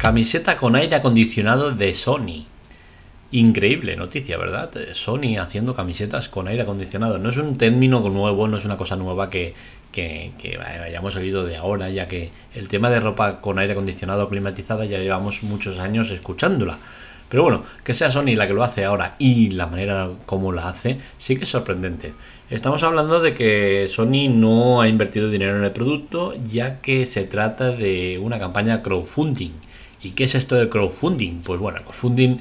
Camiseta con aire acondicionado de Sony. Increíble noticia, ¿verdad? Sony haciendo camisetas con aire acondicionado. No es un término nuevo, no es una cosa nueva que, que, hayamos oído de ahora, ya que el tema de ropa con aire acondicionado climatizada ya llevamos muchos años escuchándola. Pero bueno, que sea Sony la que lo hace ahora y la manera como la hace, sí que es sorprendente. Estamos hablando de que Sony no ha invertido dinero en el producto, ya que se trata de una campaña crowdfunding ¿Y qué es esto del crowdfunding? Pues bueno, crowdfunding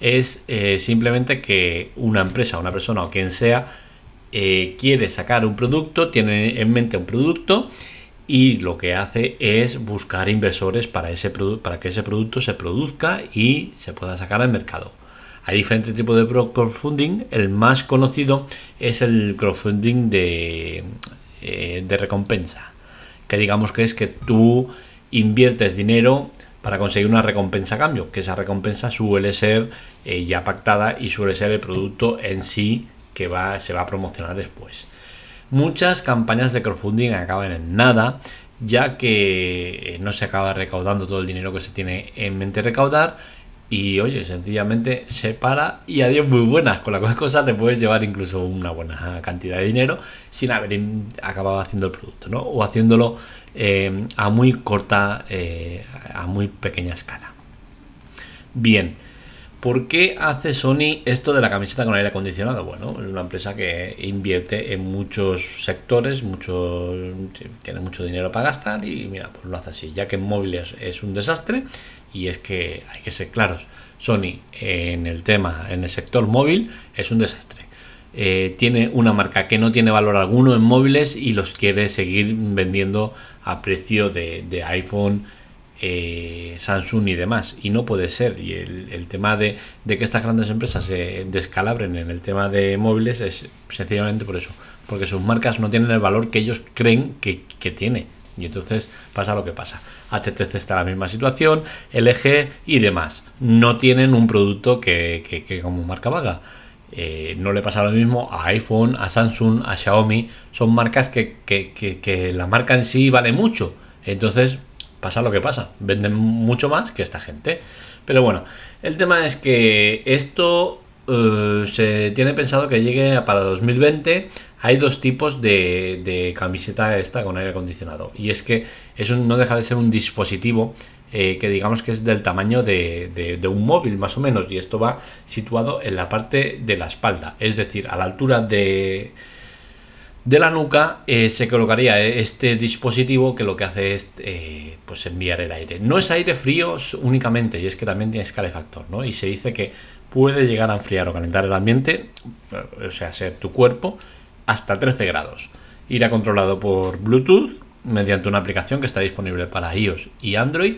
es eh, simplemente que una empresa, una persona o quien sea eh, quiere sacar un producto, tiene en mente un producto y lo que hace es buscar inversores para, ese para que ese producto se produzca y se pueda sacar al mercado. Hay diferentes tipos de crowdfunding. El más conocido es el crowdfunding de, eh, de recompensa. Que digamos que es que tú inviertes dinero para conseguir una recompensa a cambio, que esa recompensa suele ser eh, ya pactada y suele ser el producto en sí que va, se va a promocionar después. Muchas campañas de crowdfunding acaban en nada, ya que eh, no se acaba recaudando todo el dinero que se tiene en mente recaudar y oye, sencillamente se para y adiós muy buenas. Con la cosa te puedes llevar incluso una buena cantidad de dinero sin haber acabado haciendo el producto, ¿no? O haciéndolo eh, a muy corta, eh, a muy pequeña escala. Bien, ¿por qué hace Sony esto de la camiseta con aire acondicionado? Bueno, es una empresa que invierte en muchos sectores, mucho, tiene mucho dinero para gastar y mira, pues lo hace así. Ya que en móviles es un desastre, y es que hay que ser claros, Sony en el tema, en el sector móvil, es un desastre. Eh, tiene una marca que no tiene valor alguno en móviles y los quiere seguir vendiendo a precio de, iPhone, eh, Samsung y demás. Y no puede ser. Y el, tema de, que estas grandes empresas se descalabren en el tema de móviles es sencillamente por eso. Porque sus marcas no tienen el valor que ellos creen que, que tiene. Y entonces pasa lo que pasa. HTC está en la misma situación, LG y demás. No tienen un producto que, como marca vaga. Eh, no le pasa lo mismo a iPhone, a Samsung, a Xiaomi. Son marcas que, que, la marca en sí vale mucho. Entonces pasa lo que pasa. Venden mucho más que esta gente. Pero bueno, el tema es que esto eh, se tiene pensado que llegue para 2020 hay dos tipos de, camiseta esta con aire acondicionado. Y es que no deja de ser un dispositivo eh, que digamos que es del tamaño de, un móvil más o menos. Y esto va situado en la parte de la espalda. Es decir, a la altura de, de la nuca eh, se colocaría este dispositivo que lo que hace es eh, pues enviar el aire. No es aire frío únicamente, y es que también tiene calefactor, ¿no? Y se dice que puede llegar a enfriar o calentar el ambiente, o sea, ser tu cuerpo, hasta 13 grados. Irá controlado por Bluetooth mediante una aplicación que está disponible para iOS y Android.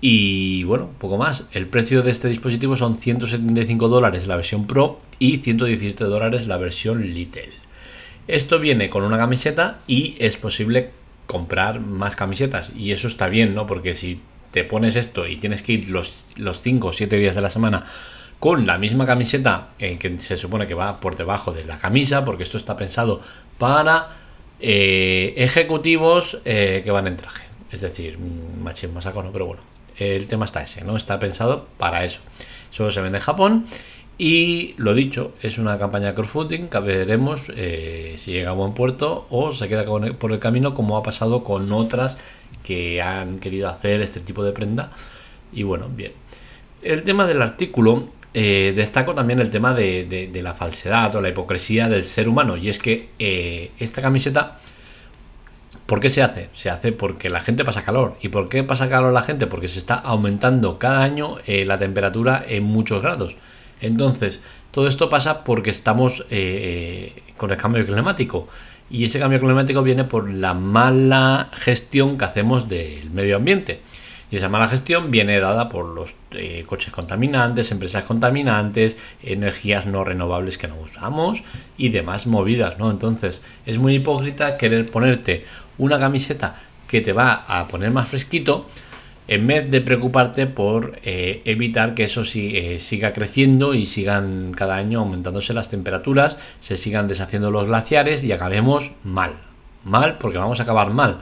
Y bueno, poco más. El precio de este dispositivo son 175 dólares la versión Pro y 117 dólares la versión Little. Esto viene con una camiseta y es posible comprar más camisetas. Y eso está bien, ¿no? Porque si te pones esto y tienes que ir los, los 5 o 7 días de la semana con la misma camiseta eh, que se supone que va por debajo de la camisa, porque esto está pensado para eh, ejecutivos eh, que van en traje. Es decir, machismo saco, ¿no? Pero bueno, el tema está ese, ¿no? Está pensado para eso. Solo se vende en Japón. Y lo dicho, es una campaña de crowdfunding que veremos si llega a buen puerto o se queda por el camino, como ha pasado con otras que han querido hacer este tipo de prenda. Y bueno, bien. El tema del artículo eh, destaco también el tema de, la falsedad o la hipocresía del ser humano. Y es que eh, esta camiseta, ¿por qué se hace? Se hace porque la gente pasa calor. ¿Y por qué pasa calor la gente? Porque se está aumentando cada año eh, la temperatura en muchos grados. Entonces, todo esto pasa porque estamos con el cambio climático. Y ese cambio climático viene por la mala gestión que hacemos del medio ambiente. Y esa mala gestión viene dada por los eh, coches contaminantes, empresas contaminantes, energías no renovables que no usamos y demás movidas, ¿no? Entonces, es muy hipócrita querer ponerte una camiseta que te va a poner más fresquito en vez de preocuparte por eh, evitar que eso sí, eh, siga creciendo y sigan cada año aumentándose las temperaturas, se sigan deshaciendo los glaciares y acabemos mal. Mal porque vamos a acabar mal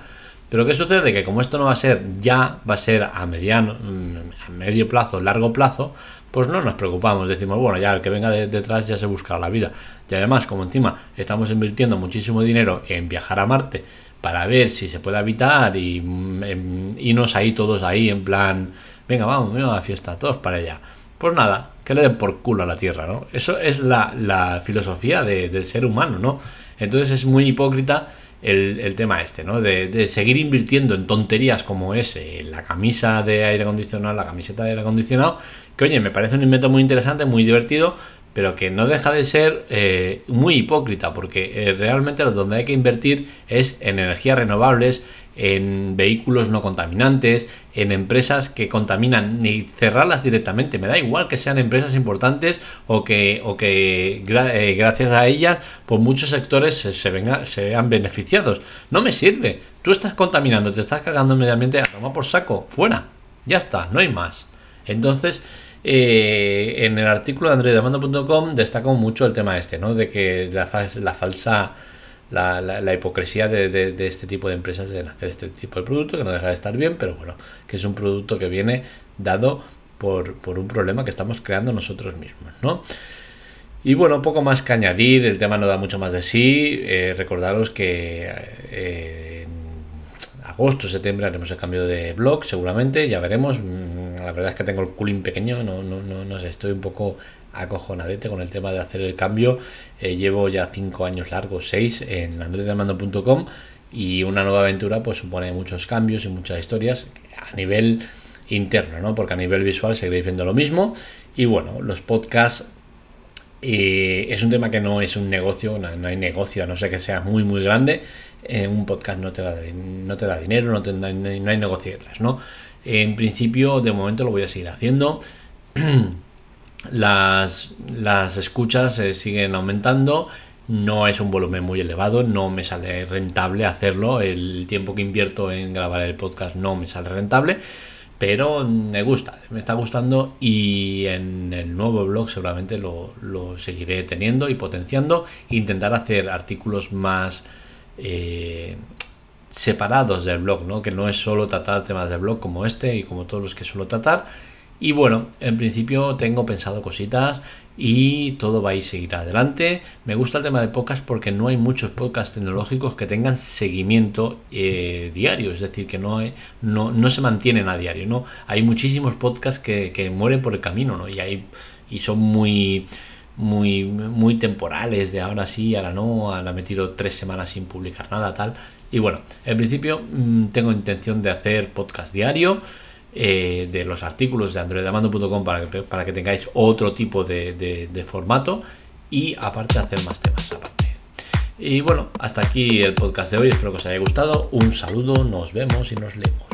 Pero ¿qué sucede? Que como esto no va a ser ya, va a ser a mediano, mm, a medio plazo, largo plazo, pues no nos preocupamos. Decimos, bueno, ya el que venga detrás ya se buscará la vida. Y además, como encima estamos invirtiendo muchísimo dinero en viajar a Marte para ver si se puede habitar y mm, irnos ahí todos ahí en plan, venga, vamos, venga a la fiesta, todos para allá. Pues nada, que le den por culo a la Tierra, ¿no? Eso es la, filosofía del ser humano, ¿no? Entonces es muy hipócrita el, tema este, ¿no? De, seguir invirtiendo en tonterías como ese, la camisa de aire acondicionado, la camiseta de aire acondicionado, que oye, me parece un invento muy interesante, muy divertido, pero que no deja de ser eh, muy hipócrita, porque eh, realmente donde hay que invertir es en energías renovables, en vehículos no contaminantes, en empresas que contaminan, ni cerrarlas directamente. Me da igual que sean empresas importantes o que, o que eh, gracias a ellas por muchos sectores se, venga, se vean beneficiados. No me sirve. Tú estás contaminando, te estás cargando el medio ambiente, a tomar por saco, fuera. Ya está, no hay más. Entonces, eh, en el artículo de androidamando.com destaca mucho el tema este, ¿no? De que la, la falsa la, la, hipocresía de, este tipo de empresas en hacer este tipo de producto, que no deja de estar bien, pero bueno, que es un producto que viene dado por, un problema que estamos creando nosotros mismos, ¿no? Y bueno, poco más que añadir, el tema no da mucho más de sí. Eh, recordaros que eh, en agosto, septiembre haremos el cambio de blog, seguramente, ya veremos. La verdad es que tengo el culín pequeño, no, no, no, no sé, estoy un poco acojonadete con el tema de hacer el cambio. Eh, llevo ya cinco años largos, seis, en androidamando.com y una nueva aventura pues supone muchos cambios y muchas historias a nivel interno, ¿no? Porque a nivel visual seguiréis viendo lo mismo. Y bueno, los podcasts eh, es un tema que no es un negocio, no, hay negocio, a no ser que sea muy, muy grande. Eh, un podcast no te, da, no te da dinero, no, no, hay, negocio detrás, ¿no? En principio, de momento lo voy a seguir haciendo. Las, las escuchas eh, siguen aumentando, no es un volumen muy elevado, no me sale rentable hacerlo, el tiempo que invierto en grabar el podcast no me sale rentable, pero me gusta, me está gustando y en el nuevo blog seguramente lo, seguiré teniendo y potenciando, intentar hacer artículos más... Eh, separados del blog, ¿no? que no es solo tratar temas del blog como este y como todos los que suelo tratar, y bueno, en principio tengo pensado cositas y todo va a ir seguir adelante. Me gusta el tema de podcast porque no hay muchos podcasts tecnológicos que tengan seguimiento eh, diario, es decir, que no, no, no, se mantienen a diario. ¿no? Hay muchísimos podcasts que, que mueren por el camino ¿no? y, hay, y son muy muy, muy temporales, de ahora sí, ahora no, ahora me tiro tres semanas sin publicar nada, tal. Y bueno, en principio mm, tengo intención de hacer podcast diario. Eh, de los artículos de androidamando.com para que, para que tengáis otro tipo de, formato y aparte hacer más temas aparte. Y bueno, hasta aquí el podcast de hoy, espero que os haya gustado, un saludo, nos vemos y nos leemos.